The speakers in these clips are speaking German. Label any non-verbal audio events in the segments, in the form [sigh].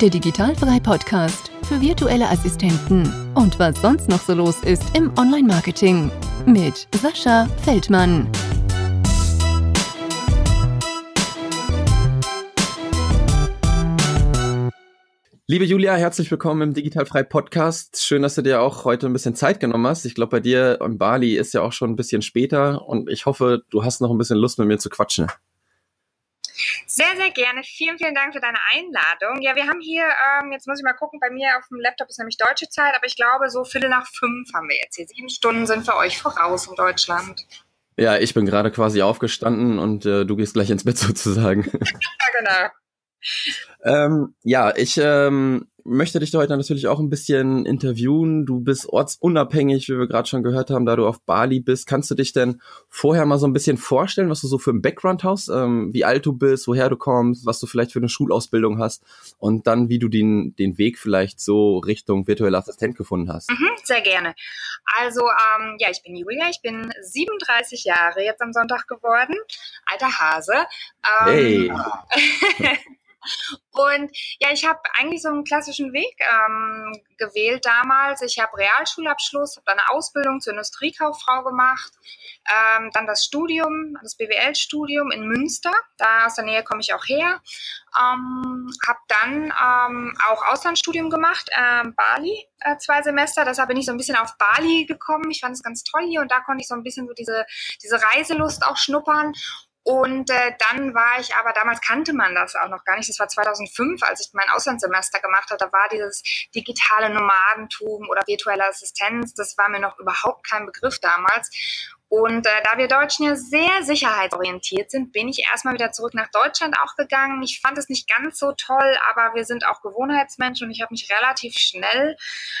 der Digitalfrei Podcast für virtuelle Assistenten und was sonst noch so los ist im Online-Marketing mit Sascha Feldmann. Liebe Julia, herzlich willkommen im Digitalfrei Podcast. Schön, dass du dir auch heute ein bisschen Zeit genommen hast. Ich glaube, bei dir in Bali ist ja auch schon ein bisschen später und ich hoffe, du hast noch ein bisschen Lust mit mir zu quatschen. Sehr, sehr gerne. Vielen, vielen Dank für deine Einladung. Ja, wir haben hier, ähm, jetzt muss ich mal gucken, bei mir auf dem Laptop ist nämlich deutsche Zeit, aber ich glaube, so Viertel nach fünf haben wir jetzt hier. Sieben Stunden sind für euch voraus in Deutschland. Ja, ich bin gerade quasi aufgestanden und äh, du gehst gleich ins Bett sozusagen. [laughs] ja, genau. ähm, ja, ich ähm, möchte dich heute natürlich auch ein bisschen interviewen. Du bist ortsunabhängig, wie wir gerade schon gehört haben, da du auf Bali bist. Kannst du dich denn vorher mal so ein bisschen vorstellen, was du so für ein Background hast, ähm, wie alt du bist, woher du kommst, was du vielleicht für eine Schulausbildung hast und dann, wie du den, den Weg vielleicht so Richtung virtueller Assistent gefunden hast? Mhm, sehr gerne. Also, ähm, ja, ich bin Julia, ich bin 37 Jahre jetzt am Sonntag geworden, alter Hase. Ähm, hey! [laughs] [laughs] Und ja, ich habe eigentlich so einen klassischen Weg ähm, gewählt damals. Ich habe Realschulabschluss, habe dann eine Ausbildung zur Industriekauffrau gemacht, ähm, dann das Studium, das BWL-Studium in Münster. Da aus der Nähe komme ich auch her. Ähm, habe dann ähm, auch Auslandsstudium gemacht, äh, Bali, äh, zwei Semester. Deshalb bin ich so ein bisschen auf Bali gekommen. Ich fand es ganz toll hier und da konnte ich so ein bisschen so diese, diese Reiselust auch schnuppern. Und äh, dann war ich aber, damals kannte man das auch noch gar nicht, das war 2005, als ich mein Auslandssemester gemacht habe, da war dieses digitale Nomadentum oder virtuelle Assistenz, das war mir noch überhaupt kein Begriff damals. Und äh, da wir Deutschen ja sehr sicherheitsorientiert sind, bin ich erstmal wieder zurück nach Deutschland auch gegangen. Ich fand es nicht ganz so toll, aber wir sind auch Gewohnheitsmenschen und ich habe mich relativ schnell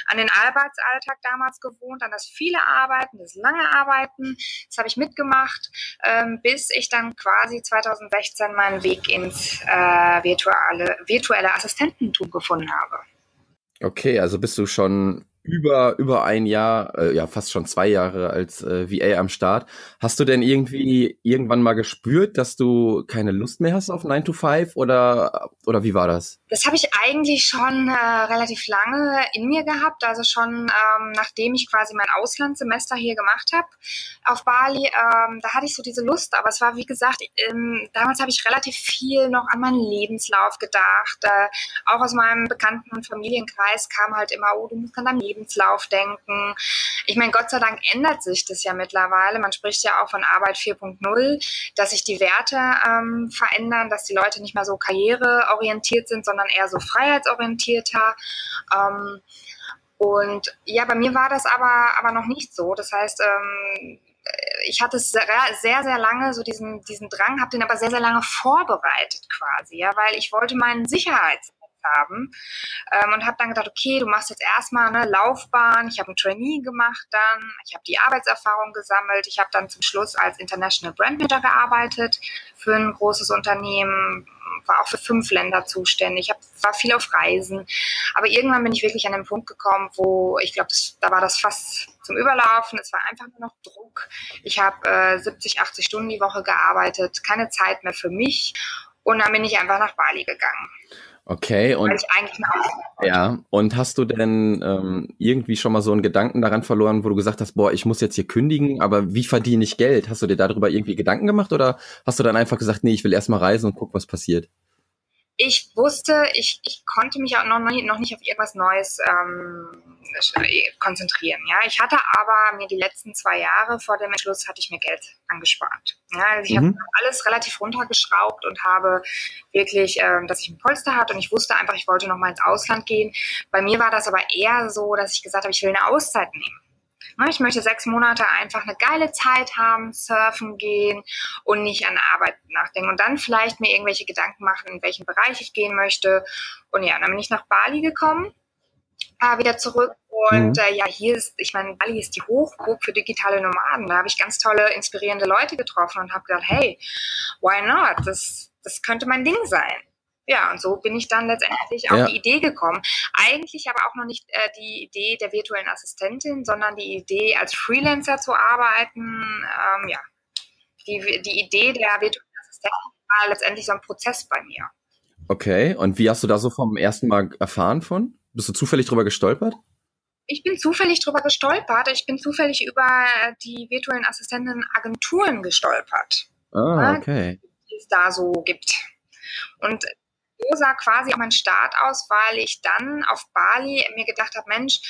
an den Arbeitsalltag damals gewohnt, an das viele Arbeiten, das lange Arbeiten. Das habe ich mitgemacht, ähm, bis ich dann quasi 2016 meinen Weg ins äh, virtuelle, virtuelle Assistententum gefunden habe. Okay, also bist du schon über, über ein Jahr, äh, ja fast schon zwei Jahre als äh, VA am Start. Hast du denn irgendwie irgendwann mal gespürt, dass du keine Lust mehr hast auf 9 to 5 oder, oder wie war das? Das habe ich eigentlich schon äh, relativ lange in mir gehabt, also schon ähm, nachdem ich quasi mein Auslandssemester hier gemacht habe auf Bali, ähm, da hatte ich so diese Lust, aber es war wie gesagt, ähm, damals habe ich relativ viel noch an meinen Lebenslauf gedacht, äh, auch aus meinem Bekannten- und Familienkreis kam halt immer, oh, du musst an deinem Lebenslauf denken. Ich meine, Gott sei Dank ändert sich das ja mittlerweile. Man spricht ja auch von Arbeit 4.0, dass sich die Werte ähm, verändern, dass die Leute nicht mehr so karriereorientiert sind, sondern eher so freiheitsorientierter. Ähm, und ja, bei mir war das aber, aber noch nicht so. Das heißt, ähm, ich hatte sehr, sehr, sehr lange so diesen, diesen Drang, habe den aber sehr, sehr lange vorbereitet quasi, ja, weil ich wollte meinen Sicherheits haben. Ähm, und habe dann gedacht, okay, du machst jetzt erstmal eine Laufbahn. Ich habe ein Trainee gemacht dann. Ich habe die Arbeitserfahrung gesammelt. Ich habe dann zum Schluss als International Brand Manager gearbeitet für ein großes Unternehmen, war auch für fünf Länder zuständig, hab, war viel auf Reisen. Aber irgendwann bin ich wirklich an den Punkt gekommen, wo ich glaube, da war das fast zum Überlaufen. Es war einfach nur noch Druck. Ich habe äh, 70, 80 Stunden die Woche gearbeitet, keine Zeit mehr für mich. Und dann bin ich einfach nach Bali gegangen. Okay, und ja, und hast du denn ähm, irgendwie schon mal so einen Gedanken daran verloren, wo du gesagt hast, boah, ich muss jetzt hier kündigen, aber wie verdiene ich Geld? Hast du dir darüber irgendwie Gedanken gemacht oder hast du dann einfach gesagt, nee, ich will erstmal reisen und guck, was passiert? Ich wusste, ich, ich konnte mich auch noch, nicht, noch nicht auf irgendwas Neues ähm, konzentrieren. Ja, ich hatte aber mir die letzten zwei Jahre vor dem Entschluss hatte ich mir Geld angespart. Ja, also ich mhm. habe alles relativ runtergeschraubt und habe wirklich, ähm, dass ich ein Polster hatte und ich wusste einfach, ich wollte noch mal ins Ausland gehen. Bei mir war das aber eher so, dass ich gesagt habe, ich will eine Auszeit nehmen. Ne, ich möchte sechs Monate einfach eine geile Zeit haben, surfen gehen und nicht an Arbeit nachdenken und dann vielleicht mir irgendwelche Gedanken machen, in welchen Bereich ich gehen möchte. Und ja, dann bin ich nach Bali gekommen, äh, wieder zurück und mhm. äh, ja, hier ist, ich meine, Bali ist die Hochburg für digitale Nomaden. Da habe ich ganz tolle, inspirierende Leute getroffen und habe gedacht, hey, why not? Das, das könnte mein Ding sein ja, und so bin ich dann letztendlich auf ja. die Idee gekommen. Eigentlich aber auch noch nicht äh, die Idee der virtuellen Assistentin, sondern die Idee, als Freelancer zu arbeiten. Ähm, ja, die, die Idee der virtuellen Assistentin war letztendlich so ein Prozess bei mir. Okay, und wie hast du da so vom ersten Mal erfahren von? Bist du zufällig drüber gestolpert? Ich bin zufällig drüber gestolpert. Ich bin zufällig über die virtuellen Assistenten Agenturen gestolpert. Ah, okay. Die es da so gibt. Und sah quasi auch mein Start aus, weil ich dann auf Bali mir gedacht habe, Mensch,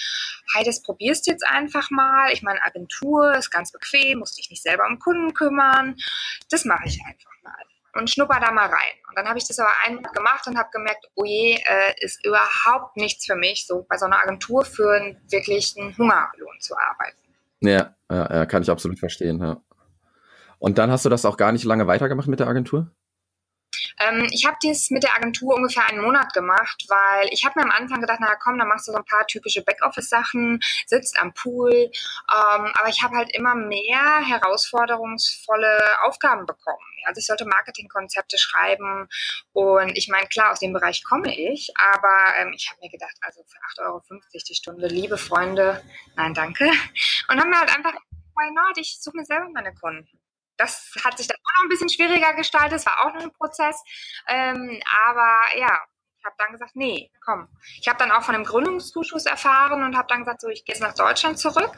hey, das probierst jetzt einfach mal. Ich meine, Agentur ist ganz bequem, musst dich nicht selber um Kunden kümmern. Das mache ich einfach mal und schnupper da mal rein. Und dann habe ich das aber einmal gemacht und habe gemerkt, oh je, äh, ist überhaupt nichts für mich, so bei so einer Agentur für einen wirklichen Hungerlohn zu arbeiten. Ja, ja, ja kann ich absolut verstehen. Ja. Und dann hast du das auch gar nicht lange weitergemacht mit der Agentur? Ähm, ich habe dies mit der Agentur ungefähr einen Monat gemacht, weil ich habe mir am Anfang gedacht, na komm, dann machst du so ein paar typische Backoffice-Sachen, sitzt am Pool. Ähm, aber ich habe halt immer mehr herausforderungsvolle Aufgaben bekommen. Also ich sollte Marketingkonzepte schreiben und ich meine, klar, aus dem Bereich komme ich, aber ähm, ich habe mir gedacht, also für 8,50 Euro die Stunde, liebe Freunde, nein, danke. Und haben mir halt einfach, why not, ich suche mir selber meine Kunden das hat sich dann auch noch ein bisschen schwieriger gestaltet, es war auch noch ein Prozess. Ähm, aber ja, habe dann gesagt, nee, komm. Ich habe dann auch von dem Gründungszuschuss erfahren und habe dann gesagt, so, ich gehe jetzt nach Deutschland zurück,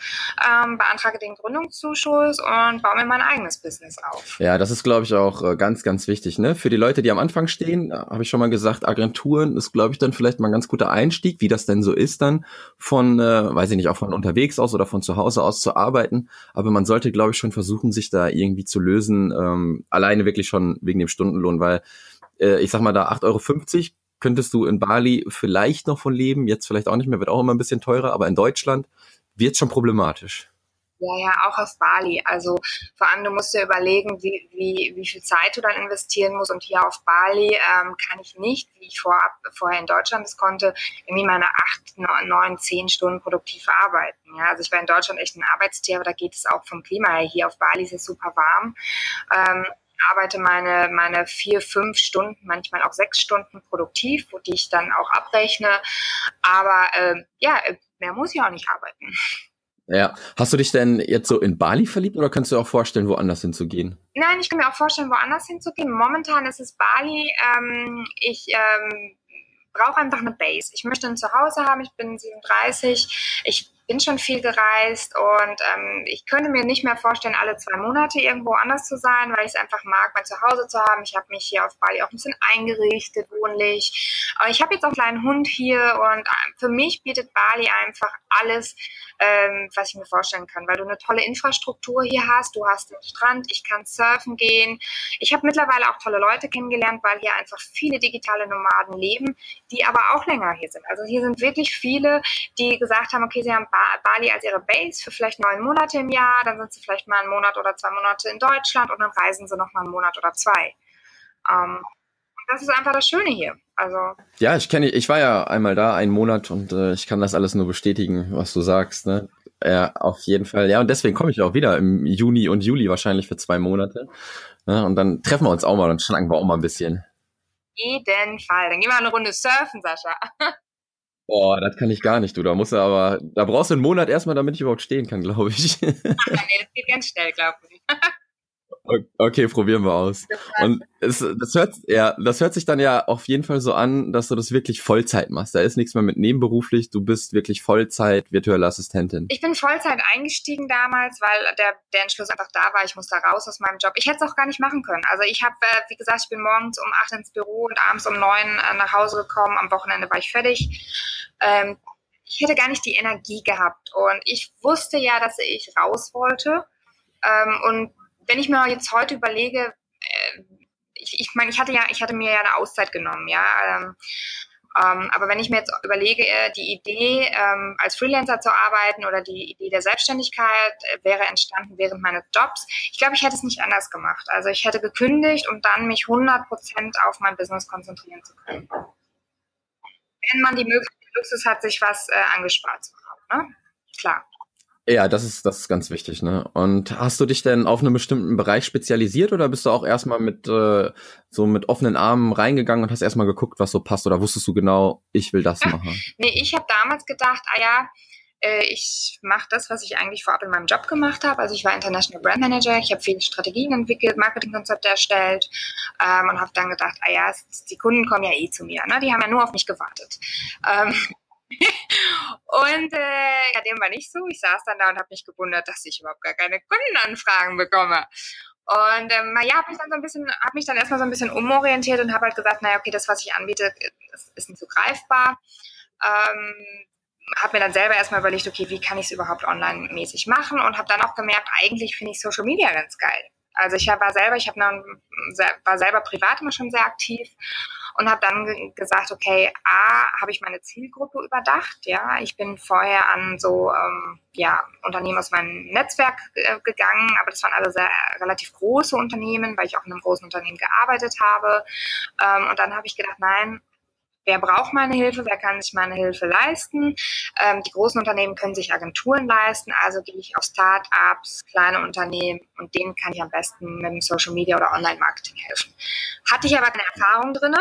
ähm, beantrage den Gründungszuschuss und baue mir mein eigenes Business auf. Ja, das ist, glaube ich, auch äh, ganz, ganz wichtig. Ne? Für die Leute, die am Anfang stehen, äh, habe ich schon mal gesagt, Agenturen ist, glaube ich, dann vielleicht mal ein ganz guter Einstieg, wie das denn so ist, dann von, äh, weiß ich nicht, auch von unterwegs aus oder von zu Hause aus zu arbeiten. Aber man sollte, glaube ich, schon versuchen, sich da irgendwie zu lösen, ähm, alleine wirklich schon wegen dem Stundenlohn, weil äh, ich sag mal da 8,50 Euro könntest du in Bali vielleicht noch von leben, jetzt vielleicht auch nicht mehr, wird auch immer ein bisschen teurer, aber in Deutschland wird schon problematisch. Ja, ja, auch auf Bali. Also vor allem, du musst dir überlegen, wie, wie, wie viel Zeit du dann investieren musst. Und hier auf Bali ähm, kann ich nicht, wie ich vorab, vorher in Deutschland es konnte, irgendwie meine acht, neun, zehn Stunden produktiv arbeiten. Ja, also ich war in Deutschland echt ein Arbeitstier, aber da geht es auch vom Klima her. Hier auf Bali ist es super warm. Ähm, arbeite meine, meine vier, fünf Stunden, manchmal auch sechs Stunden produktiv, die ich dann auch abrechne. Aber äh, ja, mehr muss ich auch nicht arbeiten. Ja. Hast du dich denn jetzt so in Bali verliebt oder kannst du dir auch vorstellen, woanders hinzugehen? Nein, ich kann mir auch vorstellen, woanders hinzugehen. Momentan ist es Bali. Ähm, ich ähm, brauche einfach eine Base. Ich möchte ein Zuhause haben. Ich bin 37. Ich bin schon viel gereist und ähm, ich könnte mir nicht mehr vorstellen, alle zwei Monate irgendwo anders zu sein, weil ich es einfach mag, mein Zuhause zu haben. Ich habe mich hier auf Bali auch ein bisschen eingerichtet, wohnlich. Aber ich habe jetzt auch einen kleinen Hund hier und äh, für mich bietet Bali einfach alles, ähm, was ich mir vorstellen kann, weil du eine tolle Infrastruktur hier hast. Du hast den Strand, ich kann surfen gehen. Ich habe mittlerweile auch tolle Leute kennengelernt, weil hier einfach viele digitale Nomaden leben, die aber auch länger hier sind. Also hier sind wirklich viele, die gesagt haben, okay, sie haben Bali als ihre Base für vielleicht neun Monate im Jahr, dann sind sie vielleicht mal einen Monat oder zwei Monate in Deutschland und dann reisen sie noch mal einen Monat oder zwei. Ähm, das ist einfach das Schöne hier. Also ja, ich kenne, ich war ja einmal da, einen Monat und äh, ich kann das alles nur bestätigen, was du sagst. Ne? Ja, auf jeden Fall. Ja, und deswegen komme ich auch wieder im Juni und Juli wahrscheinlich für zwei Monate. Ne? Und dann treffen wir uns auch mal und schnacken wir auch mal ein bisschen. Jeden Fall. Dann gehen wir eine Runde surfen, Sascha. [laughs] Boah, das kann ich gar nicht, du. Da musst du aber, da brauchst du einen Monat erstmal, damit ich überhaupt stehen kann, glaube ich. Ach, nee, das geht ganz schnell, glaube ich. [laughs] Okay, probieren wir aus. Und es, das hört, ja, das hört sich dann ja auf jeden Fall so an, dass du das wirklich Vollzeit machst. Da ist nichts mehr mit nebenberuflich. Du bist wirklich Vollzeit virtuelle Assistentin. Ich bin Vollzeit eingestiegen damals, weil der, der Entschluss einfach da war. Ich muss da raus aus meinem Job. Ich hätte es auch gar nicht machen können. Also ich habe, äh, wie gesagt, ich bin morgens um acht ins Büro und abends um neun äh, nach Hause gekommen. Am Wochenende war ich fertig. Ähm, ich hätte gar nicht die Energie gehabt. Und ich wusste ja, dass ich raus wollte. Ähm, und wenn ich mir jetzt heute überlege, äh, ich, ich meine, ich hatte ja, ich hatte mir ja eine Auszeit genommen, ja. Ähm, ähm, aber wenn ich mir jetzt überlege, äh, die Idee, ähm, als Freelancer zu arbeiten oder die Idee der Selbstständigkeit äh, wäre entstanden während meines Jobs, ich glaube, ich hätte es nicht anders gemacht. Also ich hätte gekündigt, um dann mich 100 Prozent auf mein Business konzentrieren zu können. Wenn man die Möglichkeit, Luxus hat, sich was äh, angespart zu haben, ne? Klar. Ja, das ist, das ist ganz wichtig, ne? Und hast du dich denn auf einen bestimmten Bereich spezialisiert oder bist du auch erstmal mit äh, so mit offenen Armen reingegangen und hast erstmal geguckt, was so passt oder wusstest du genau, ich will das [laughs] machen? Nee, ich habe damals gedacht, ah ja, äh, ich mache das, was ich eigentlich vorab in meinem Job gemacht habe. Also ich war International Brand Manager, ich habe viele Strategien entwickelt, Marketingkonzepte erstellt ähm, und habe dann gedacht, ah ja, die Kunden kommen ja eh zu mir, ne? die haben ja nur auf mich gewartet. Ähm, [laughs] und äh, ja, dem war nicht so. Ich saß dann da und habe mich gewundert, dass ich überhaupt gar keine Kundenanfragen bekomme. Und ähm, ja, habe mich dann so ein bisschen, habe mich dann erstmal so ein bisschen umorientiert und habe halt gesagt, naja, okay, das, was ich anbiete, ist, nicht so greifbar. Ähm, habe mir dann selber erstmal überlegt, okay, wie kann ich es überhaupt online-mäßig machen und habe dann auch gemerkt, eigentlich finde ich Social Media ganz geil. Also ich war selber, ich habe war selber privat immer schon sehr aktiv und habe dann gesagt, okay, a, habe ich meine Zielgruppe überdacht, ja, ich bin vorher an so ähm, ja Unternehmen aus meinem Netzwerk äh, gegangen, aber das waren alle sehr relativ große Unternehmen, weil ich auch in einem großen Unternehmen gearbeitet habe. Ähm, und dann habe ich gedacht, nein, wer braucht meine Hilfe, wer kann sich meine Hilfe leisten. Ähm, die großen Unternehmen können sich Agenturen leisten, also gehe ich auf Start-ups, kleine Unternehmen und denen kann ich am besten mit dem Social Media oder Online-Marketing helfen. Hatte ich aber keine Erfahrung drinne.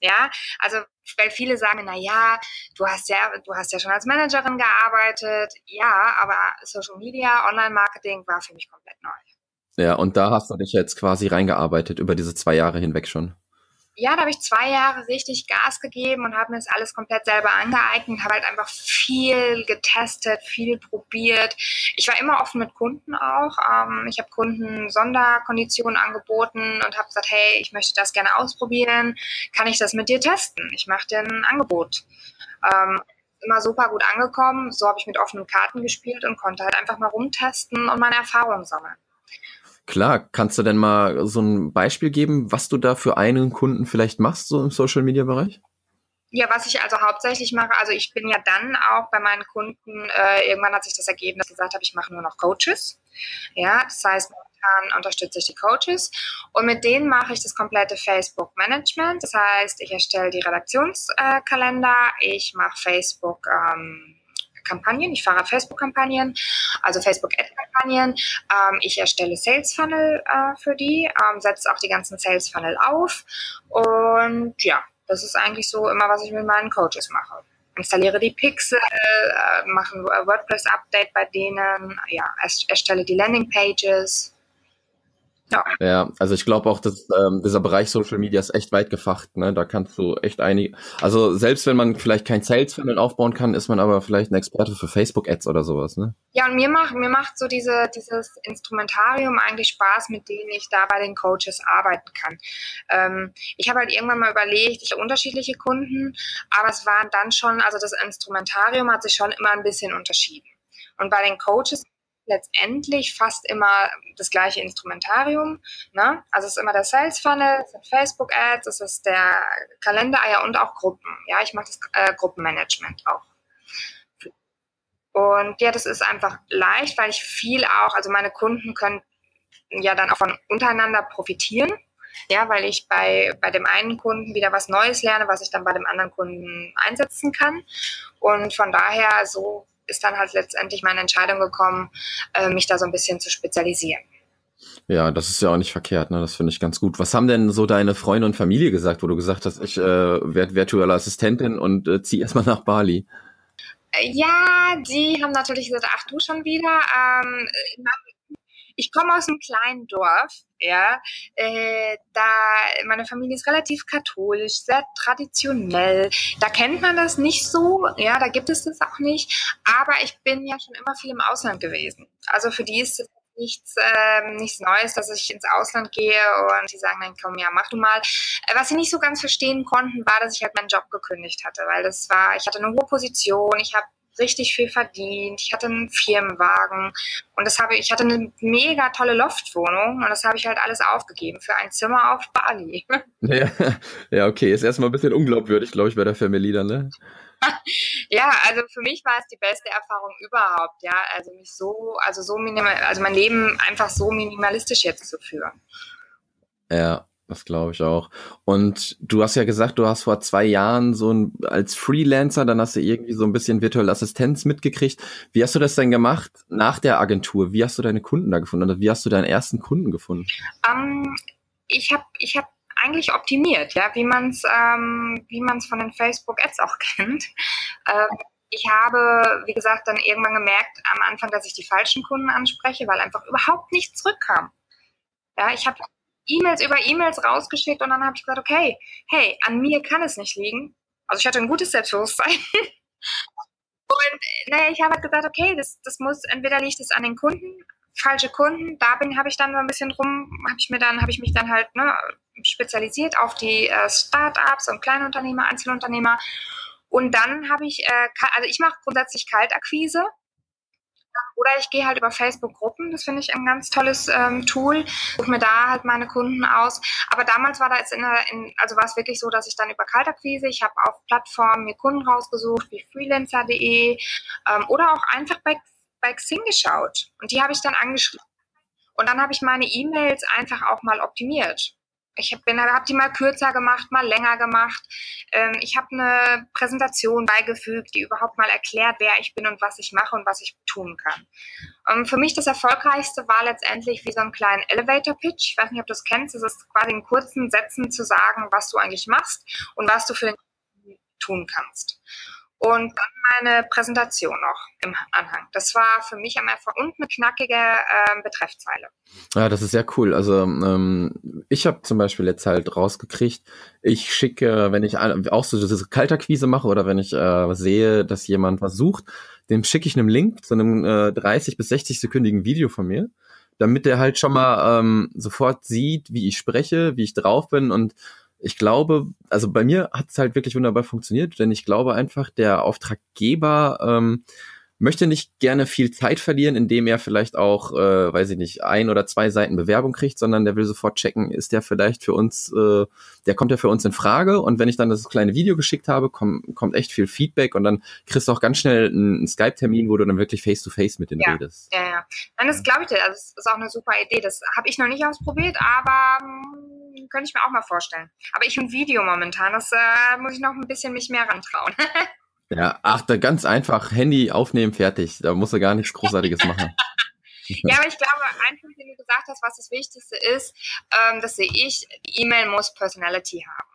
Ja, also weil viele sagen, na ja, du hast ja, du hast ja schon als Managerin gearbeitet. Ja, aber Social Media, Online-Marketing war für mich komplett neu. Ja, und da hast du dich jetzt quasi reingearbeitet über diese zwei Jahre hinweg schon ja, da habe ich zwei Jahre richtig Gas gegeben und habe mir das alles komplett selber angeeignet, habe halt einfach viel getestet, viel probiert. Ich war immer offen mit Kunden auch. Ähm, ich habe Kunden Sonderkonditionen angeboten und habe gesagt, hey, ich möchte das gerne ausprobieren. Kann ich das mit dir testen? Ich mache dir ein Angebot. Ähm, immer super gut angekommen. So habe ich mit offenen Karten gespielt und konnte halt einfach mal rumtesten und meine Erfahrungen sammeln. Klar, kannst du denn mal so ein Beispiel geben, was du da für einen Kunden vielleicht machst, so im Social Media Bereich? Ja, was ich also hauptsächlich mache, also ich bin ja dann auch bei meinen Kunden, äh, irgendwann hat sich das ergeben, dass ich gesagt habe, ich mache nur noch Coaches. Ja, das heißt, momentan unterstütze ich die Coaches und mit denen mache ich das komplette Facebook Management. Das heißt, ich erstelle die Redaktionskalender, äh, ich mache Facebook ähm, Kampagnen. Ich fahre Facebook-Kampagnen, also Facebook-Ad-Kampagnen. Ähm, ich erstelle Sales-Funnel äh, für die, ähm, setze auch die ganzen Sales-Funnel auf. Und ja, das ist eigentlich so immer, was ich mit meinen Coaches mache. Installiere die Pixel, äh, mache ein WordPress-Update bei denen, ja, erstelle die Landing-Pages. Ja. ja, also ich glaube auch, dass ähm, dieser Bereich Social Media ist echt weit gefacht. Ne? Da kannst du echt einige. Also selbst wenn man vielleicht kein Sales Funnel aufbauen kann, ist man aber vielleicht ein Experte für Facebook Ads oder sowas. Ne? Ja, und mir macht mir macht so diese dieses Instrumentarium eigentlich Spaß, mit dem ich da bei den Coaches arbeiten kann. Ähm, ich habe halt irgendwann mal überlegt, ich habe unterschiedliche Kunden, aber es waren dann schon, also das Instrumentarium hat sich schon immer ein bisschen unterschieden. Und bei den Coaches letztendlich fast immer das gleiche Instrumentarium. Ne? Also es ist immer der Sales Funnel, es sind Facebook Ads, es ist der Kalender ja, und auch Gruppen. Ja, ich mache das äh, Gruppenmanagement auch. Und ja, das ist einfach leicht, weil ich viel auch, also meine Kunden können ja dann auch von untereinander profitieren. Ja, weil ich bei, bei dem einen Kunden wieder was Neues lerne, was ich dann bei dem anderen Kunden einsetzen kann. Und von daher so ist dann halt letztendlich meine Entscheidung gekommen, äh, mich da so ein bisschen zu spezialisieren. Ja, das ist ja auch nicht verkehrt, ne? Das finde ich ganz gut. Was haben denn so deine Freunde und Familie gesagt, wo du gesagt hast, ich äh, werde virtuelle Assistentin und äh, ziehe erstmal nach Bali? Äh, ja, die haben natürlich gesagt, ach du schon wieder. Ähm, ich komme aus einem kleinen Dorf, ja. Äh, da meine Familie ist relativ katholisch, sehr traditionell. Da kennt man das nicht so, ja, da gibt es das auch nicht. Aber ich bin ja schon immer viel im Ausland gewesen. Also für die ist es nichts, äh, nichts Neues, dass ich ins Ausland gehe und die sagen dann, komm, ja, mach du mal. Äh, was sie nicht so ganz verstehen konnten, war, dass ich halt meinen Job gekündigt hatte, weil das war, ich hatte eine hohe Position, ich habe richtig viel verdient. Ich hatte einen Firmenwagen und das habe ich, hatte eine mega tolle Loftwohnung und das habe ich halt alles aufgegeben für ein Zimmer auf Bali. [laughs] Ja, ja okay, ist erstmal ein bisschen unglaubwürdig, glaube ich, bei der Family dann, ne? [laughs] ja, also für mich war es die beste Erfahrung überhaupt, ja, also mich so, also so minimal, also mein Leben einfach so minimalistisch jetzt zu führen. Ja, das glaube ich auch. Und du hast ja gesagt, du hast vor zwei Jahren so ein, als Freelancer, dann hast du irgendwie so ein bisschen virtuelle Assistenz mitgekriegt. Wie hast du das denn gemacht nach der Agentur? Wie hast du deine Kunden da gefunden? Oder wie hast du deinen ersten Kunden gefunden? Um, ähm, ich habe ich hab eigentlich optimiert, ja, wie man es ähm, wie man's von den Facebook Ads auch [laughs] kennt. Ähm, ich habe, wie gesagt, dann irgendwann gemerkt am Anfang, dass ich die falschen Kunden anspreche, weil einfach überhaupt nichts zurückkam. Ja, ich habe E-Mails über E-Mails rausgeschickt und dann habe ich gesagt, okay, hey, an mir kann es nicht liegen. Also ich hatte ein gutes Selbstbewusstsein. [laughs] und naja, ich habe halt gesagt, okay, das, das muss, entweder liegt es an den Kunden, falsche Kunden, da bin, habe ich dann so ein bisschen rum, habe ich mir dann, habe ich mich dann halt ne, spezialisiert auf die äh, Start-ups und Kleinunternehmer, Einzelunternehmer. Und dann habe ich, äh, also ich mache grundsätzlich Kaltakquise. Oder ich gehe halt über Facebook-Gruppen, das finde ich ein ganz tolles ähm, Tool, suche mir da halt meine Kunden aus. Aber damals war da jetzt in, der, in also war es wirklich so, dass ich dann über Kaltakquise, ich habe auf Plattformen mir Kunden rausgesucht, wie freelancer.de ähm, oder auch einfach bei, bei Xing geschaut. Und die habe ich dann angeschrieben. Und dann habe ich meine E-Mails einfach auch mal optimiert. Ich habe hab die mal kürzer gemacht, mal länger gemacht. Ähm, ich habe eine Präsentation beigefügt, die überhaupt mal erklärt, wer ich bin und was ich mache und was ich tun kann. Ähm, für mich das Erfolgreichste war letztendlich wie so ein kleiner Elevator-Pitch. Ich weiß nicht, ob du das kennst. Es ist quasi in kurzen Sätzen zu sagen, was du eigentlich machst und was du für den tun kannst und dann meine Präsentation noch im Anhang. Das war für mich am Anfang und eine knackige äh, Betreffzeile. Ja, das ist sehr cool. Also ähm, ich habe zum Beispiel jetzt halt rausgekriegt, ich schicke, wenn ich auch so diese Kalterquise mache oder wenn ich äh, sehe, dass jemand was sucht, dem schicke ich einen Link zu einem äh, 30 bis 60 sekündigen Video von mir damit der halt schon mal ähm, sofort sieht, wie ich spreche, wie ich drauf bin und ich glaube, also bei mir hat es halt wirklich wunderbar funktioniert, denn ich glaube einfach, der Auftraggeber ähm, möchte nicht gerne viel Zeit verlieren, indem er vielleicht auch, äh, weiß ich nicht, ein oder zwei Seiten Bewerbung kriegt, sondern der will sofort checken, ist der vielleicht für uns, äh, der kommt ja für uns in Frage. Und wenn ich dann das kleine Video geschickt habe, komm, kommt echt viel Feedback und dann kriegst du auch ganz schnell einen, einen Skype-Termin, wo du dann wirklich face-to-face -face mit denen ja, redest. Ja, ja. Dann das glaube ich dir, das ist auch eine super Idee. Das habe ich noch nicht ausprobiert, aber hm, könnte ich mir auch mal vorstellen. Aber ich ein Video momentan, das äh, muss ich noch ein bisschen mich mehr rantrauen. [laughs] Ja, ach, da ganz einfach, Handy aufnehmen, fertig. Da muss er gar nichts [laughs] Großartiges machen. ja, aber ich glaube, ein Punkt, den du gesagt hast, was das Wichtigste ist, ähm, das sehe ich, die E-Mail muss Personality haben.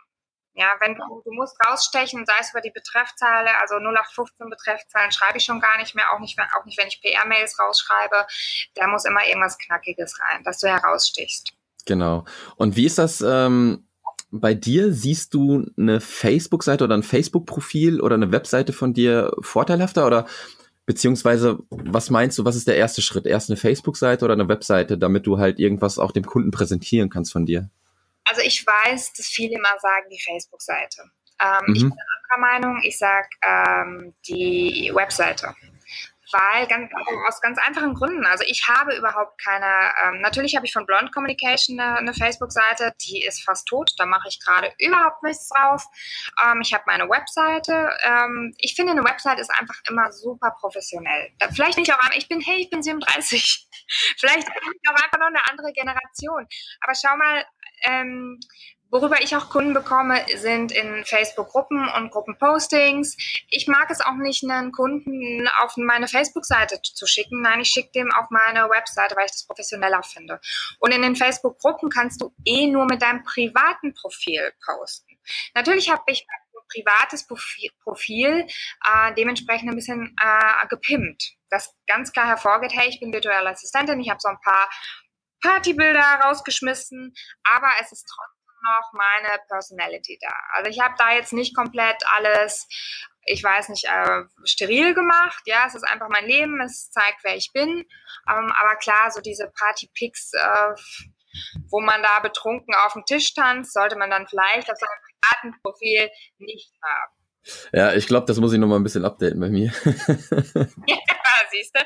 Ja, wenn du, du musst rausstechen, sei es über die Betreffzeile, also 0815 Betreffzeilen schreibe ich schon gar nicht mehr, auch nicht, auch nicht wenn ich PR-Mails rausschreibe. Da muss immer irgendwas Knackiges rein, dass du herausstichst. Genau. Und wie ist das, ähm, bei dir siehst du eine Facebook-Seite oder ein Facebook-Profil oder eine Webseite von dir vorteilhafter oder beziehungsweise was meinst du, was ist der erste Schritt? Erst eine Facebook-Seite oder eine Webseite, damit du halt irgendwas auch dem Kunden präsentieren kannst von dir? Also ich weiß, dass viele immer sagen, die Facebook-Seite. Ähm, mhm. Ich bin anderer Meinung, ich sage ähm, die Webseite weil ganz, aus ganz einfachen Gründen. Also ich habe überhaupt keine, ähm, natürlich habe ich von Blond Communication eine, eine Facebook-Seite, die ist fast tot, da mache ich gerade überhaupt nichts drauf. Ähm, ich habe meine Webseite. Ähm, ich finde, eine Webseite ist einfach immer super professionell. Vielleicht nicht auch, ich bin, hey, ich bin 37. [laughs] vielleicht bin ich auch einfach noch eine andere Generation. Aber schau mal, ähm, Worüber ich auch Kunden bekomme, sind in Facebook-Gruppen und Gruppenpostings. Ich mag es auch nicht, einen Kunden auf meine Facebook-Seite zu schicken. Nein, ich schicke dem auf meine Webseite, weil ich das professioneller finde. Und in den Facebook-Gruppen kannst du eh nur mit deinem privaten Profil posten. Natürlich habe ich ein privates Profil, Profil äh, dementsprechend ein bisschen äh, gepimpt, das ganz klar hervorgeht, hey, ich bin virtuelle Assistentin, ich habe so ein paar Partybilder rausgeschmissen, aber es ist trotzdem noch meine Personality da. Also ich habe da jetzt nicht komplett alles, ich weiß nicht, äh, steril gemacht. Ja, es ist einfach mein Leben, es zeigt, wer ich bin. Ähm, aber klar, so diese Party-Pics, äh, wo man da betrunken auf dem Tisch tanzt, sollte man dann vielleicht auf seinem privaten Profil nicht haben. Ja, ich glaube, das muss ich noch mal ein bisschen updaten bei mir. [laughs] [laughs] ja, siehst du.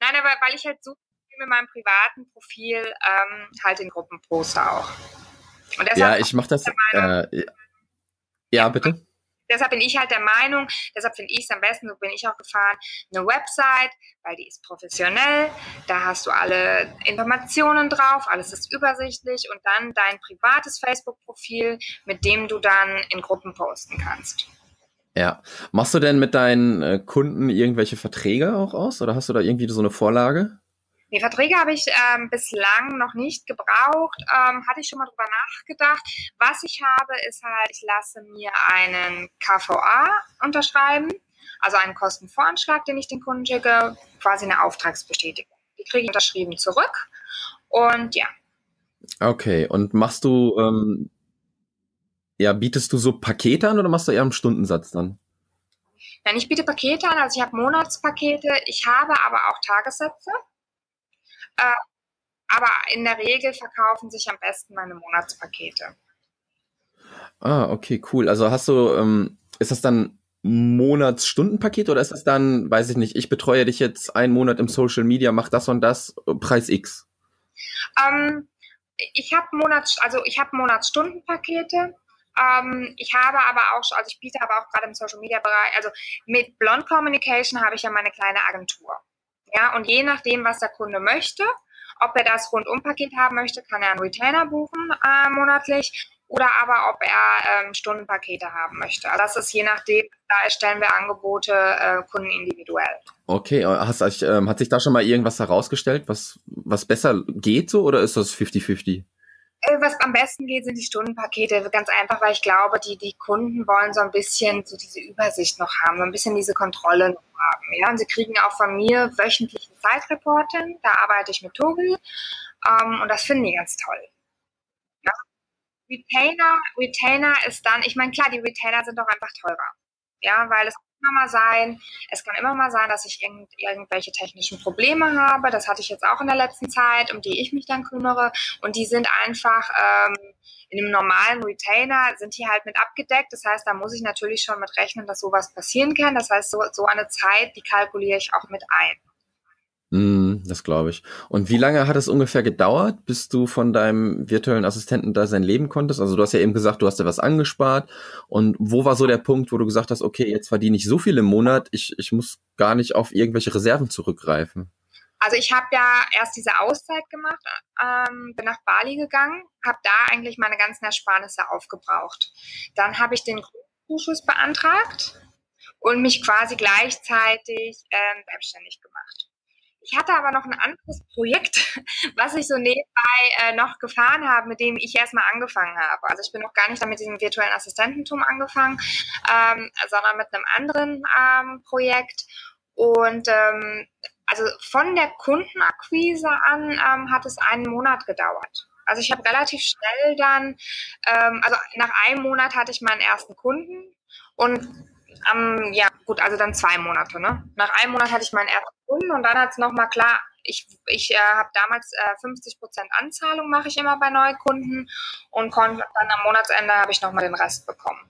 Nein, aber weil ich halt so mit meinem privaten Profil ähm, halt in Gruppen poste auch ja, ich mache das. Äh, ja, bitte. Deshalb bin ich halt der Meinung, deshalb finde ich es am besten, so bin ich auch gefahren, eine Website, weil die ist professionell, da hast du alle Informationen drauf, alles ist übersichtlich und dann dein privates Facebook-Profil, mit dem du dann in Gruppen posten kannst. Ja. Machst du denn mit deinen äh, Kunden irgendwelche Verträge auch aus oder hast du da irgendwie so eine Vorlage? Nee, Verträge habe ich ähm, bislang noch nicht gebraucht. Ähm, hatte ich schon mal drüber nachgedacht. Was ich habe, ist halt, ich lasse mir einen KVA unterschreiben. also einen Kostenvoranschlag, den ich den Kunden schicke, quasi eine Auftragsbestätigung. Die kriege ich unterschrieben zurück und ja. Okay, und machst du, ähm, ja, bietest du so Pakete an oder machst du eher einen Stundensatz dann? Nein, ich biete Pakete an, also ich habe Monatspakete, ich habe aber auch Tagessätze. Äh, aber in der Regel verkaufen sich am besten meine Monatspakete. Ah, okay, cool. Also hast du, ähm, ist das dann Monatsstundenpaket oder ist das dann, weiß ich nicht, ich betreue dich jetzt einen Monat im Social Media, mach das und das, Preis X? Ähm, ich habe Monats, also ich habe Monatsstundenpakete. Ähm, ich habe aber auch, also ich biete aber auch gerade im Social Media Bereich, also mit Blond Communication habe ich ja meine kleine Agentur. Ja, und je nachdem, was der Kunde möchte, ob er das Rundum-Paket haben möchte, kann er einen Retainer buchen äh, monatlich oder aber ob er ähm, Stundenpakete haben möchte. Das ist je nachdem, da erstellen wir Angebote äh, Kunden individuell. Okay, hast, ähm, hat sich da schon mal irgendwas herausgestellt, was, was besser geht so oder ist das 50-50? Äh, was am besten geht, sind die Stundenpakete. Ganz einfach, weil ich glaube, die, die Kunden wollen so ein bisschen so diese Übersicht noch haben, so ein bisschen diese Kontrolle noch haben. Ja? Und sie kriegen auch von mir wöchentlich ein Zeitreporting. Da arbeite ich mit Tobi. Ähm, und das finden die ganz toll. Ja? Retainer, Retainer ist dann, ich meine, klar, die Retainer sind doch einfach teurer. Ja, weil es immer mal sein, es kann immer mal sein, dass ich irgend, irgendwelche technischen Probleme habe. Das hatte ich jetzt auch in der letzten Zeit, um die ich mich dann kümmere. Und die sind einfach ähm, in einem normalen Retainer sind die halt mit abgedeckt. Das heißt, da muss ich natürlich schon mit rechnen, dass sowas passieren kann. Das heißt, so, so eine Zeit, die kalkuliere ich auch mit ein. Mm, das glaube ich. Und wie lange hat es ungefähr gedauert, bis du von deinem virtuellen Assistenten da sein Leben konntest? Also du hast ja eben gesagt, du hast dir was angespart. Und wo war so der Punkt, wo du gesagt hast, okay, jetzt verdiene ich so viel im Monat, ich, ich muss gar nicht auf irgendwelche Reserven zurückgreifen? Also ich habe ja erst diese Auszeit gemacht, ähm, bin nach Bali gegangen, habe da eigentlich meine ganzen Ersparnisse aufgebraucht. Dann habe ich den Zuschuss beantragt und mich quasi gleichzeitig ähm, selbstständig gemacht. Ich hatte aber noch ein anderes Projekt, [laughs] was ich so nebenbei äh, noch gefahren habe, mit dem ich erstmal angefangen habe. Also ich bin noch gar nicht damit diesem virtuellen Assistententum angefangen, ähm, sondern mit einem anderen ähm, Projekt. Und ähm, also von der Kundenakquise an ähm, hat es einen Monat gedauert. Also ich habe relativ schnell dann, ähm, also nach einem Monat hatte ich meinen ersten Kunden und ähm, ja gut, also dann zwei Monate. Ne? Nach einem Monat hatte ich meinen ersten Kunden und dann hat es nochmal klar, ich, ich äh, habe damals äh, 50 Prozent Anzahlung mache ich immer bei Neukunden und konnte dann am Monatsende habe ich nochmal den Rest bekommen.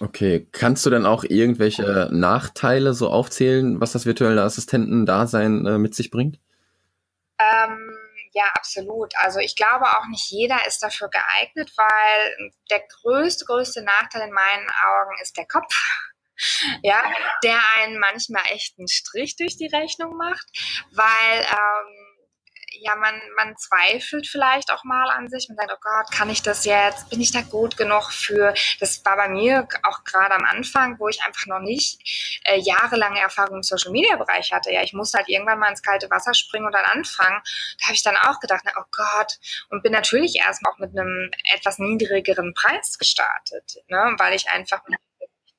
Okay, kannst du denn auch irgendwelche Nachteile so aufzählen, was das virtuelle Assistentendasein äh, mit sich bringt? Ähm, ja, absolut. Also ich glaube auch nicht jeder ist dafür geeignet, weil der größte, größte Nachteil in meinen Augen ist der Kopf ja, der einen manchmal echt einen Strich durch die Rechnung macht, weil ähm, ja, man, man zweifelt vielleicht auch mal an sich. Man sagt, oh Gott, kann ich das jetzt? Bin ich da gut genug für? Das war bei mir auch gerade am Anfang, wo ich einfach noch nicht äh, jahrelange Erfahrung im Social Media Bereich hatte. Ja, ich musste halt irgendwann mal ins kalte Wasser springen und dann anfangen. Da habe ich dann auch gedacht, na, oh Gott, und bin natürlich erst auch mit einem etwas niedrigeren Preis gestartet, ne, weil ich einfach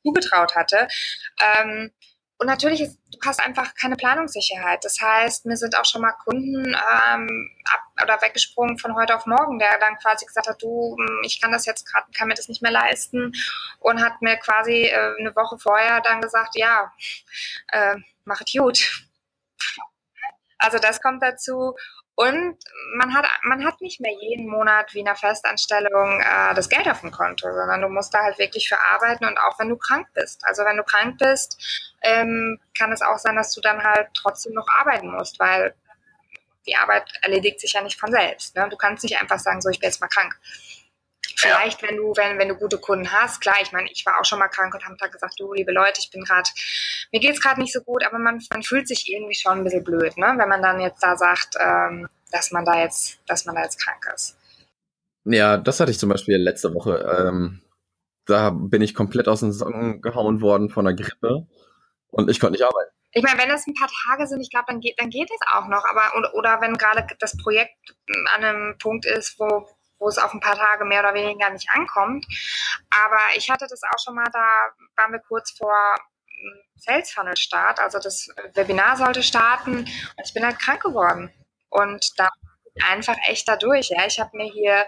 zugetraut hatte. Ähm, und natürlich, ist, du hast einfach keine Planungssicherheit. Das heißt, mir sind auch schon mal Kunden ähm, ab oder weggesprungen von heute auf morgen, der dann quasi gesagt hat, du, hm, ich kann das jetzt gerade, kann mir das nicht mehr leisten und hat mir quasi äh, eine Woche vorher dann gesagt, ja, äh, mach es gut. Also das kommt dazu. Und man hat, man hat nicht mehr jeden Monat wie in einer Festanstellung äh, das Geld auf dem Konto, sondern du musst da halt wirklich für arbeiten und auch wenn du krank bist. Also wenn du krank bist, ähm, kann es auch sein, dass du dann halt trotzdem noch arbeiten musst, weil die Arbeit erledigt sich ja nicht von selbst. Ne? Du kannst nicht einfach sagen, so ich bin jetzt mal krank. Vielleicht, wenn du, wenn, wenn du gute Kunden hast, klar, ich meine, ich war auch schon mal krank und habe da gesagt, du, liebe Leute, ich bin gerade, mir geht's gerade nicht so gut, aber man, man fühlt sich irgendwie schon ein bisschen blöd, ne? Wenn man dann jetzt da sagt, ähm, dass man da jetzt, dass man da jetzt krank ist. Ja, das hatte ich zum Beispiel letzte Woche. Ähm, da bin ich komplett aus den Socken gehauen worden von der Grippe und ich konnte nicht arbeiten. Ich meine, wenn das ein paar Tage sind, ich glaube, dann geht, dann geht es auch noch. Aber oder, oder wenn gerade das Projekt an einem Punkt ist, wo wo es auf ein paar Tage mehr oder weniger nicht ankommt. Aber ich hatte das auch schon mal, da waren wir kurz vor Sales Funnel Start, also das Webinar sollte starten und ich bin halt krank geworden. Und da einfach echt dadurch. Ja, ich habe mir hier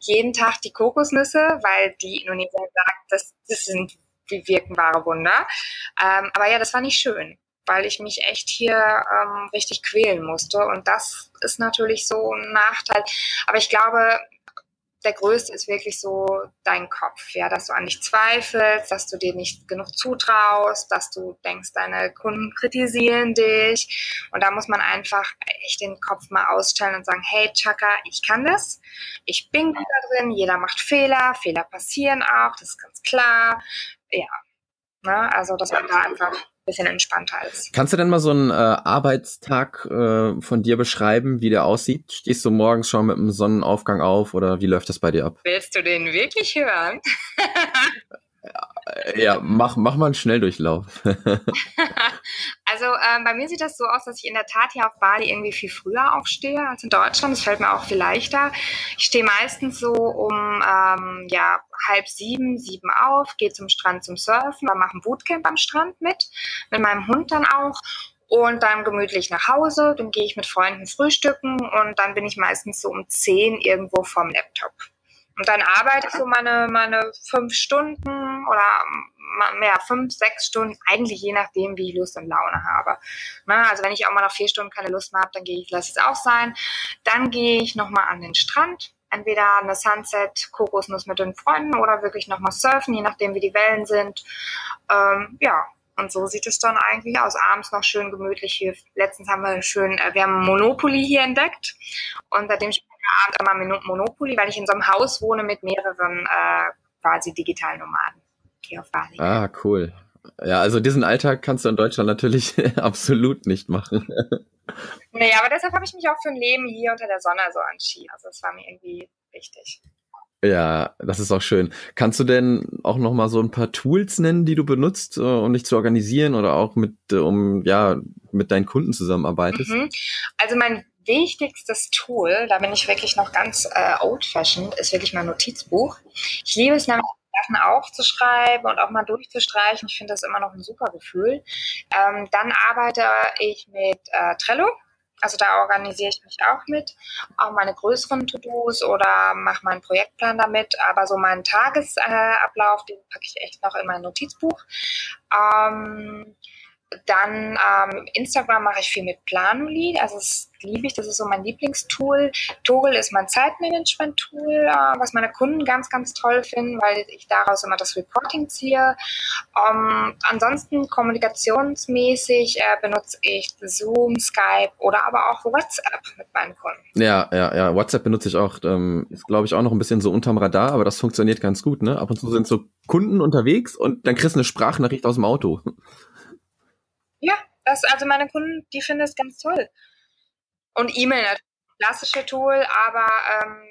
jeden Tag die Kokosnüsse, weil die Indonesien sagt, das, das sind die wirken wahre Wunder. Ähm, aber ja, das war nicht schön, weil ich mich echt hier ähm, richtig quälen musste. Und das ist natürlich so ein Nachteil. Aber ich glaube, der größte ist wirklich so dein Kopf, ja, dass du an dich zweifelst, dass du dir nicht genug zutraust, dass du denkst, deine Kunden kritisieren dich. Und da muss man einfach echt den Kopf mal ausstellen und sagen, hey Chaka, ich kann das, ich bin gut da drin, jeder macht Fehler, Fehler passieren auch, das ist ganz klar. Ja, ne? also dass man da einfach bisschen entspannter ist. Kannst du denn mal so einen äh, Arbeitstag äh, von dir beschreiben, wie der aussieht? Stehst du morgens schon mit einem Sonnenaufgang auf oder wie läuft das bei dir ab? Willst du den wirklich hören? ja, mach, mach mal einen Schnelldurchlauf. [laughs] also ähm, bei mir sieht das so aus, dass ich in der Tat hier auf Bali irgendwie viel früher aufstehe als in Deutschland. Das fällt mir auch viel leichter. Ich stehe meistens so um ähm, ja, halb sieben, sieben auf, gehe zum Strand zum Surfen, mache ein Bootcamp am Strand mit, mit meinem Hund dann auch und dann gemütlich nach Hause. Dann gehe ich mit Freunden frühstücken und dann bin ich meistens so um zehn irgendwo vorm Laptop. Und dann arbeite ich so meine, meine fünf Stunden oder mehr, fünf, sechs Stunden, eigentlich je nachdem, wie ich Lust und Laune habe. Ne? Also wenn ich auch mal nach vier Stunden keine Lust mehr habe, dann gehe ich, lasse ich es auch sein. Dann gehe ich nochmal an den Strand, entweder eine Sunset, Kokosnuss mit den Freunden oder wirklich nochmal surfen, je nachdem, wie die Wellen sind. Ähm, ja, und so sieht es dann eigentlich aus. Abends noch schön gemütlich hier. Letztens haben wir schön, äh, wir haben Monopoly hier entdeckt. Und seitdem spielen wir abends immer Monopoly, weil ich in so einem Haus wohne mit mehreren äh, quasi digitalen Nomaden hier auf Bali. Ah, cool. Ja, also diesen Alltag kannst du in Deutschland natürlich [laughs] absolut nicht machen. nee, aber deshalb habe ich mich auch für ein Leben hier unter der Sonne so entschieden. Also das war mir irgendwie wichtig. Ja, das ist auch schön. Kannst du denn auch noch mal so ein paar Tools nennen, die du benutzt, äh, um dich zu organisieren oder auch mit, äh, um ja mit deinen Kunden zusammenarbeitest? Mhm. Also mein wichtigstes Tool, da bin ich wirklich noch ganz äh, old-fashioned, ist wirklich mein Notizbuch. Ich liebe es nämlich Sachen aufzuschreiben und auch mal durchzustreichen. Ich finde das immer noch ein super Gefühl. Ähm, dann arbeite ich mit äh, Trello. Also da organisiere ich mich auch mit, auch meine größeren To-Dos oder mache meinen Projektplan damit. Aber so meinen Tagesablauf, den packe ich echt noch in mein Notizbuch. Ähm, dann ähm, Instagram mache ich viel mit Planoly, also das liebe ich, das ist so mein Lieblingstool. Toggle ist mein Zeitmanagement-Tool, äh, was meine Kunden ganz, ganz toll finden, weil ich daraus immer das Reporting ziehe. Ähm, ansonsten kommunikationsmäßig äh, benutze ich Zoom, Skype oder aber auch WhatsApp mit meinen Kunden. Ja, ja, ja, WhatsApp benutze ich auch, ähm, ist glaube ich auch noch ein bisschen so unterm Radar, aber das funktioniert ganz gut, ne? Ab und zu sind so Kunden unterwegs und dann kriegst du eine Sprachnachricht aus dem Auto. Ja, das, also meine Kunden, die finden das ganz toll. Und E-Mail natürlich, klassische Tool, aber ähm,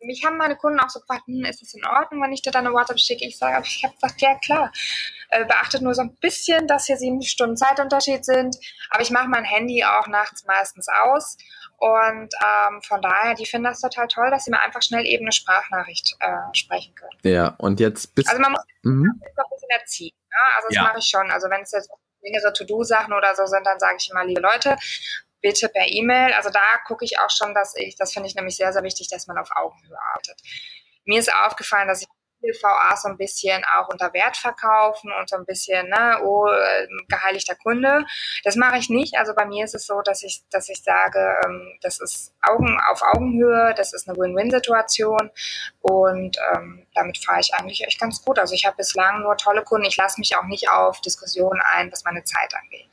mich haben meine Kunden auch so gefragt, hm, ist das in Ordnung, wenn ich dir dann eine WhatsApp schicke? Ich sage, ich habe gesagt, ja klar. Äh, beachtet nur so ein bisschen, dass hier sieben Stunden Zeitunterschied sind, aber ich mache mein Handy auch nachts meistens aus und ähm, von daher, die finden das total toll, dass sie mir einfach schnell eben eine Sprachnachricht äh, sprechen können. Ja, und jetzt bist Also man muss mhm. ein bisschen erziehen. Ne? Also das ja. mache ich schon. Also wenn es jetzt längere To-Do-Sachen oder so sind, dann sage ich immer, liebe Leute, bitte per E-Mail. Also da gucke ich auch schon, dass ich, das finde ich nämlich sehr, sehr wichtig, dass man auf Augenhöhe arbeitet. Mir ist aufgefallen, dass ich VA so ein bisschen auch unter Wert verkaufen und so ein bisschen, ne, oh, geheiligter Kunde. Das mache ich nicht. Also bei mir ist es so, dass ich, dass ich sage, ähm, das ist Augen auf Augenhöhe, das ist eine Win-Win-Situation und ähm, damit fahre ich eigentlich echt ganz gut. Also ich habe bislang nur tolle Kunden. Ich lasse mich auch nicht auf Diskussionen ein, was meine Zeit angeht.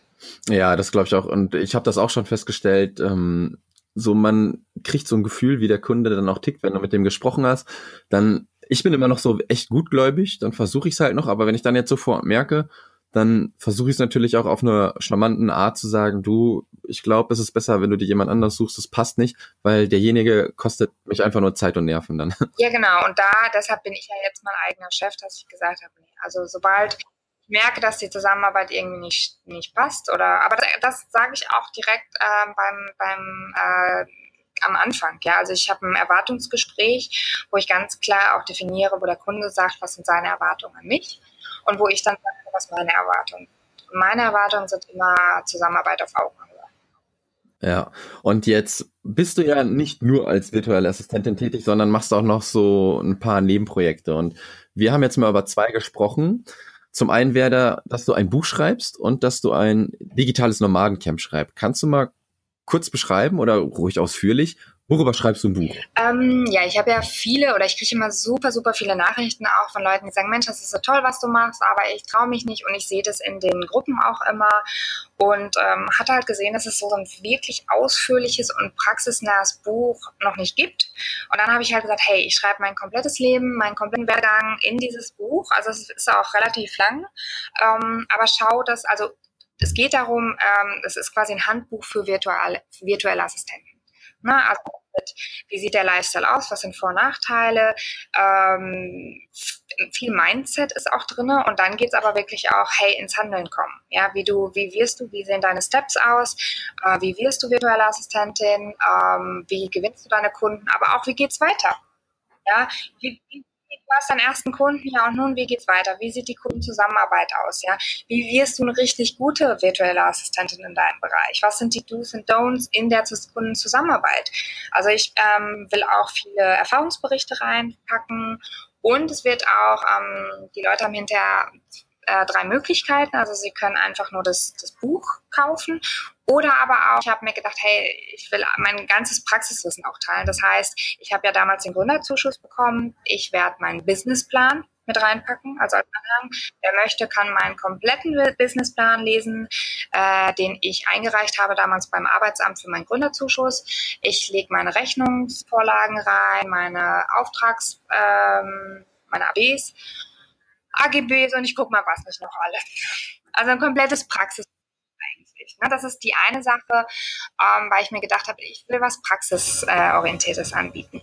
Ja, das glaube ich auch. Und ich habe das auch schon festgestellt. Ähm, so man kriegt so ein Gefühl, wie der Kunde dann auch tickt, wenn du mit dem gesprochen hast. Dann ich bin immer noch so echt gutgläubig, dann versuche ich es halt noch, aber wenn ich dann jetzt sofort merke, dann versuche ich es natürlich auch auf eine charmanten Art zu sagen, du, ich glaube, es ist besser, wenn du dir jemand anders suchst, das passt nicht, weil derjenige kostet mich einfach nur Zeit und Nerven dann. [laughs] Ja, genau. Und da, deshalb bin ich ja jetzt mein eigener Chef, dass ich gesagt habe, nee. Also sobald ich merke, dass die Zusammenarbeit irgendwie nicht, nicht passt oder, aber das, das sage ich auch direkt äh, beim, beim äh, am Anfang. Ja, also ich habe ein Erwartungsgespräch, wo ich ganz klar auch definiere, wo der Kunde sagt, was sind seine Erwartungen an mich. und wo ich dann sage, was meine Erwartungen sind. Meine Erwartungen sind immer Zusammenarbeit auf Augenhöhe. Ja, und jetzt bist du ja nicht nur als virtuelle Assistentin tätig, sondern machst auch noch so ein paar Nebenprojekte. Und wir haben jetzt mal über zwei gesprochen. Zum einen wäre da, dass du ein Buch schreibst und dass du ein digitales Nomadencamp schreibst. Kannst du mal kurz beschreiben oder ruhig ausführlich, Worüber schreibst du ein Buch? Ähm, ja, ich habe ja viele oder ich kriege immer super, super viele Nachrichten auch von Leuten, die sagen, Mensch, das ist so toll, was du machst, aber ich traue mich nicht und ich sehe das in den Gruppen auch immer und ähm, hatte halt gesehen, dass es so ein wirklich ausführliches und praxisnahes Buch noch nicht gibt. Und dann habe ich halt gesagt, hey, ich schreibe mein komplettes Leben, meinen kompletten Werdegang in dieses Buch. Also es ist auch relativ lang, ähm, aber schau das, also es geht darum, ähm, es ist quasi ein Handbuch für virtuelle, virtuelle Assistenten. Na, also wie sieht der Lifestyle aus, was sind Vor- und Nachteile, ähm, viel Mindset ist auch drin und dann geht es aber wirklich auch, hey, ins Handeln kommen. Ja, wie du, wie wirst du, wie sehen deine Steps aus, äh, wie wirst du virtuelle Assistentin, ähm, wie gewinnst du deine Kunden, aber auch wie geht's weiter? Ja, wie du hast deinen ersten Kunden, ja, und nun, wie geht's weiter? Wie sieht die Kundenzusammenarbeit aus, ja? Wie wirst du eine richtig gute virtuelle Assistentin in deinem Bereich? Was sind die Do's und Don'ts in der Kundenzusammenarbeit? Also ich ähm, will auch viele Erfahrungsberichte reinpacken und es wird auch, ähm, die Leute haben hinterher äh, drei Möglichkeiten. Also sie können einfach nur das, das Buch kaufen oder aber auch, ich habe mir gedacht, hey, ich will mein ganzes Praxiswissen auch teilen. Das heißt, ich habe ja damals den Gründerzuschuss bekommen. Ich werde meinen Businessplan mit reinpacken, also als Anhang. Wer möchte, kann meinen kompletten Businessplan lesen, äh, den ich eingereicht habe damals beim Arbeitsamt für meinen Gründerzuschuss. Ich lege meine Rechnungsvorlagen rein, meine Auftrags, ähm, meine ABs, AGBs und ich gucke mal, was nicht noch alles. Also ein komplettes Praxis eigentlich. Ne? Das ist die eine Sache, ähm, weil ich mir gedacht habe, ich will was Praxisorientiertes anbieten.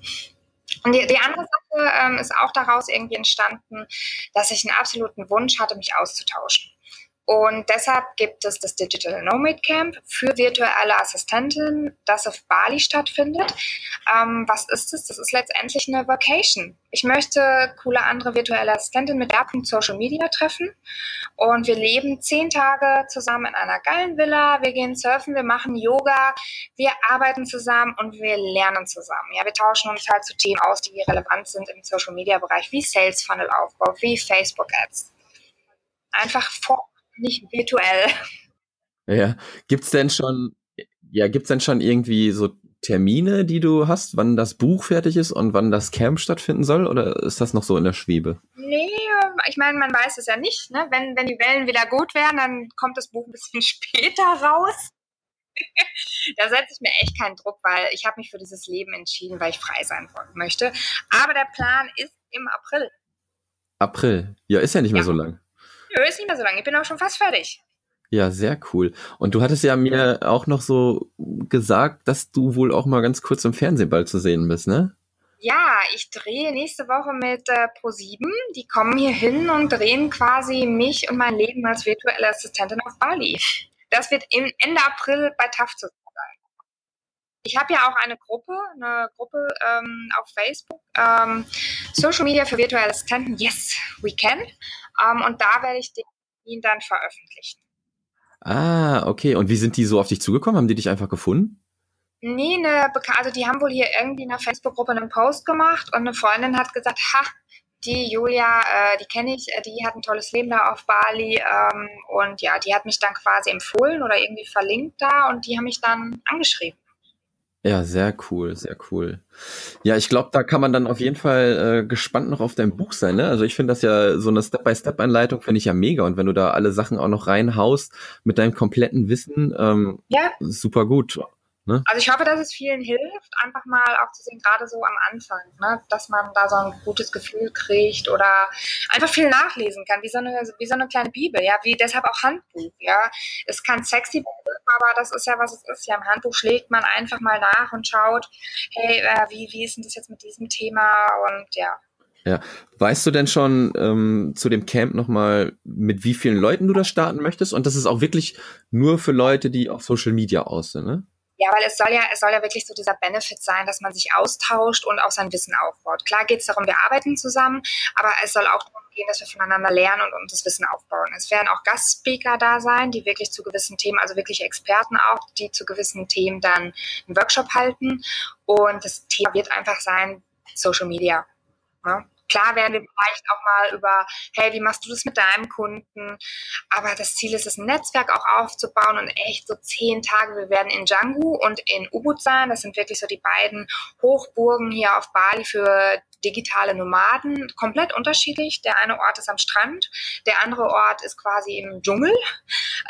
Und die, die andere Sache ähm, ist auch daraus irgendwie entstanden, dass ich einen absoluten Wunsch hatte, mich auszutauschen. Und deshalb gibt es das Digital Nomad Camp für virtuelle Assistenten, das auf Bali stattfindet. Ähm, was ist es? Das ist letztendlich eine Vacation. Ich möchte coole andere virtuelle Assistenten mit Schwerpunkt Social Media treffen. Und wir leben zehn Tage zusammen in einer geilen Villa. Wir gehen surfen, wir machen Yoga, wir arbeiten zusammen und wir lernen zusammen. Ja, wir tauschen uns halt zu Themen aus, die relevant sind im Social Media Bereich, wie Sales Funnel Aufbau, wie Facebook Ads. Einfach vor nicht virtuell. Ja, gibt's denn schon, ja, gibt's denn schon irgendwie so Termine, die du hast, wann das Buch fertig ist und wann das Camp stattfinden soll? Oder ist das noch so in der Schwebe? Nee, ich meine, man weiß es ja nicht. Ne? Wenn, wenn die Wellen wieder gut werden, dann kommt das Buch ein bisschen [laughs] später raus. [laughs] da setze ich mir echt keinen Druck, weil ich habe mich für dieses Leben entschieden, weil ich frei sein möchte. Aber der Plan ist im April. April? Ja, ist ja nicht mehr so lang. Nö, ist nicht mehr so lange. Ich bin auch schon fast fertig. Ja, sehr cool. Und du hattest ja mir auch noch so gesagt, dass du wohl auch mal ganz kurz im Fernsehen bald zu sehen bist, ne? Ja, ich drehe nächste Woche mit äh, Pro7. Die kommen hier hin und drehen quasi mich und mein Leben als virtuelle Assistentin auf Bali. Das wird im Ende April bei TAF zu sein. Ich habe ja auch eine Gruppe, eine Gruppe ähm, auf Facebook, ähm, Social Media für virtuelle Assistenten. Yes, we can. Ähm, und da werde ich den dann veröffentlichen. Ah, okay. Und wie sind die so auf dich zugekommen? Haben die dich einfach gefunden? Nee, eine also die haben wohl hier irgendwie in der Facebook-Gruppe einen Post gemacht und eine Freundin hat gesagt, ha, die Julia, äh, die kenne ich, äh, die hat ein tolles Leben da auf Bali ähm, und ja, die hat mich dann quasi empfohlen oder irgendwie verlinkt da und die haben mich dann angeschrieben. Ja, sehr cool, sehr cool. Ja, ich glaube, da kann man dann auf jeden Fall äh, gespannt noch auf dein Buch sein. Ne? Also ich finde das ja so eine Step-by-Step-Anleitung finde ich ja mega. Und wenn du da alle Sachen auch noch reinhaust mit deinem kompletten Wissen, ähm, ja. super gut. Ne? Also ich hoffe, dass es vielen hilft, einfach mal auch zu sehen, gerade so am Anfang, ne? dass man da so ein gutes Gefühl kriegt oder einfach viel nachlesen kann, wie so eine, wie so eine kleine Bibel, ja, wie deshalb auch Handbuch, ja. Es kann sexy aber das ist ja, was es ist. Ja, im Handbuch schlägt man einfach mal nach und schaut, hey, äh, wie, wie ist denn das jetzt mit diesem Thema und ja. Ja, weißt du denn schon ähm, zu dem Camp nochmal, mit wie vielen Leuten du da starten möchtest? Und das ist auch wirklich nur für Leute, die auf Social Media aus sind, ne? Ja, weil es soll ja, es soll ja wirklich so dieser Benefit sein, dass man sich austauscht und auch sein Wissen aufbaut. Klar geht es darum, wir arbeiten zusammen, aber es soll auch darum gehen, dass wir voneinander lernen und uns das Wissen aufbauen. Es werden auch Gastspeaker da sein, die wirklich zu gewissen Themen, also wirklich Experten auch, die zu gewissen Themen dann einen Workshop halten. Und das Thema wird einfach sein Social Media. Ja? Klar werden wir vielleicht auch mal über, hey, wie machst du das mit deinem Kunden? Aber das Ziel ist es, ein Netzwerk auch aufzubauen und echt so zehn Tage. Wir werden in Django und in Ubud sein. Das sind wirklich so die beiden Hochburgen hier auf Bali für digitale Nomaden, komplett unterschiedlich. Der eine Ort ist am Strand, der andere Ort ist quasi im Dschungel.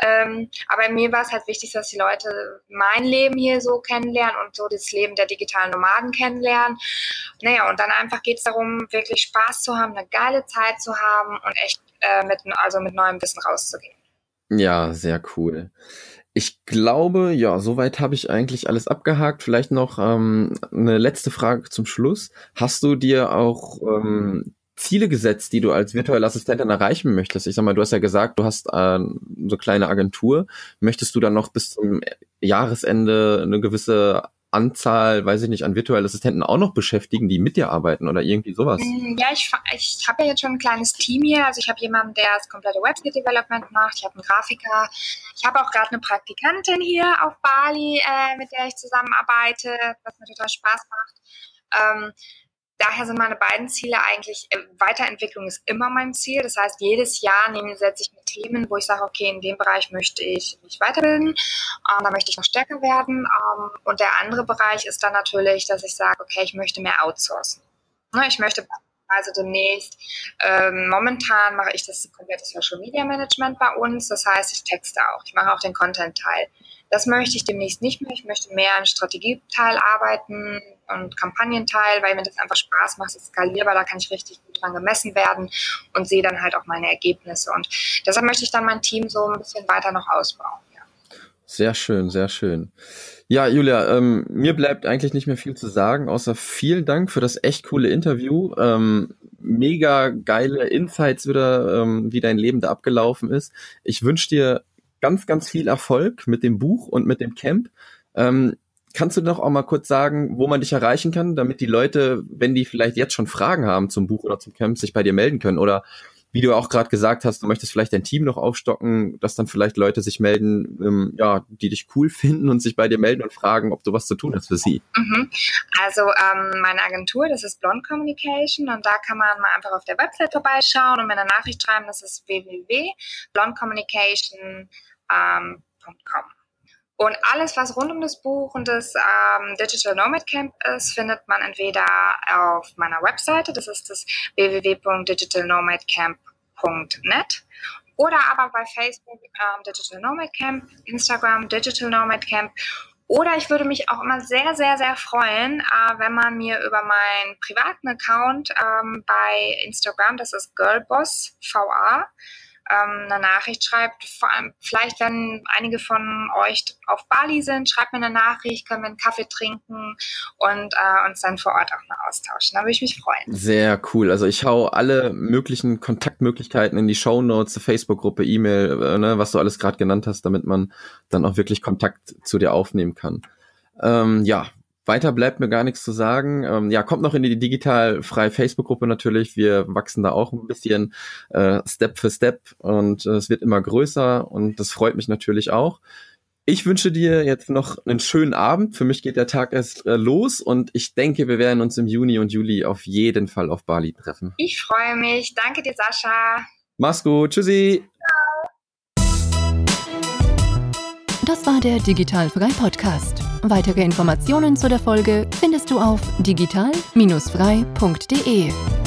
Ähm, aber mir war es halt wichtig, dass die Leute mein Leben hier so kennenlernen und so das Leben der digitalen Nomaden kennenlernen. Naja, und dann einfach geht es darum, wirklich Spaß zu haben, eine geile Zeit zu haben und echt äh, mit, also mit neuem Wissen rauszugehen. Ja, sehr cool. Ich glaube, ja, soweit habe ich eigentlich alles abgehakt. Vielleicht noch ähm, eine letzte Frage zum Schluss. Hast du dir auch ähm, Ziele gesetzt, die du als virtuelle Assistentin erreichen möchtest? Ich sag mal, du hast ja gesagt, du hast äh, so kleine Agentur. Möchtest du dann noch bis zum Jahresende eine gewisse Anzahl, weiß ich nicht, an virtuellen Assistenten auch noch beschäftigen, die mit dir arbeiten oder irgendwie sowas? Mm, ja, ich, ich habe ja jetzt schon ein kleines Team hier. Also ich habe jemanden, der das komplette Website-Development macht. Ich habe einen Grafiker. Ich habe auch gerade eine Praktikantin hier auf Bali, äh, mit der ich zusammenarbeite, was mir total Spaß macht. Ähm, daher sind meine beiden Ziele eigentlich, äh, Weiterentwicklung ist immer mein Ziel. Das heißt, jedes Jahr setze ich mir Themen, wo ich sage, okay, in dem Bereich möchte ich mich weiterbilden, ähm, da möchte ich noch stärker werden. Ähm, und der andere Bereich ist dann natürlich, dass ich sage, okay, ich möchte mehr outsourcen. Ne, ich möchte also demnächst, ähm, momentan mache ich das komplette Social Media Management bei uns. Das heißt, ich texte auch. Ich mache auch den Content-Teil. Das möchte ich demnächst nicht mehr. Ich möchte mehr im Strategieteil arbeiten und Kampagnenteil, weil mir das einfach Spaß macht, es ist skalierbar, da kann ich richtig gut dran gemessen werden und sehe dann halt auch meine Ergebnisse. Und deshalb möchte ich dann mein Team so ein bisschen weiter noch ausbauen. Ja. Sehr schön, sehr schön. Ja, Julia, ähm, mir bleibt eigentlich nicht mehr viel zu sagen, außer vielen Dank für das echt coole Interview. Ähm, mega geile Insights wieder, ähm, wie dein Leben da abgelaufen ist. Ich wünsche dir ganz, ganz viel Erfolg mit dem Buch und mit dem Camp. Ähm, kannst du noch auch mal kurz sagen, wo man dich erreichen kann, damit die Leute, wenn die vielleicht jetzt schon Fragen haben zum Buch oder zum Camp, sich bei dir melden können? Oder wie du auch gerade gesagt hast, du möchtest vielleicht dein Team noch aufstocken, dass dann vielleicht Leute sich melden, ähm, ja, die dich cool [laughs] finden und sich bei dir melden und fragen, ob du was zu tun hast für sie. Mhm. Also ähm, meine Agentur, das ist Blond Communication und da kann man mal einfach auf der Website vorbeischauen und mir eine Nachricht schreiben, das ist www.blondcommunication.com ähm, und alles, was rund um das Buch und das ähm, Digital Nomad Camp ist, findet man entweder auf meiner Webseite, das ist das www.digitalnomadcamp.net oder aber bei Facebook ähm, Digital Nomad Camp, Instagram Digital Nomad Camp. Oder ich würde mich auch immer sehr, sehr, sehr freuen, äh, wenn man mir über meinen privaten Account ähm, bei Instagram, das ist girlbossva, ähm, eine Nachricht schreibt. Vor allem, vielleicht, wenn einige von euch auf Bali sind, schreibt mir eine Nachricht, können wir einen Kaffee trinken und äh, uns dann vor Ort auch mal austauschen. Da würde ich mich freuen. Sehr cool. Also ich hau alle möglichen Kontaktmöglichkeiten in die Show Notes, Facebook-Gruppe, E-Mail, äh, ne, was du alles gerade genannt hast, damit man dann auch wirklich Kontakt zu dir aufnehmen kann. Ähm, ja, weiter bleibt mir gar nichts zu sagen. Ähm, ja, kommt noch in die digital freie Facebook-Gruppe natürlich. Wir wachsen da auch ein bisschen äh, Step für Step und äh, es wird immer größer und das freut mich natürlich auch. Ich wünsche dir jetzt noch einen schönen Abend. Für mich geht der Tag erst äh, los und ich denke, wir werden uns im Juni und Juli auf jeden Fall auf Bali treffen. Ich freue mich. Danke dir, Sascha. Mach's gut. Tschüssi. Das war der Digitalfrei Podcast. Weitere Informationen zu der Folge findest du auf digital-frei.de.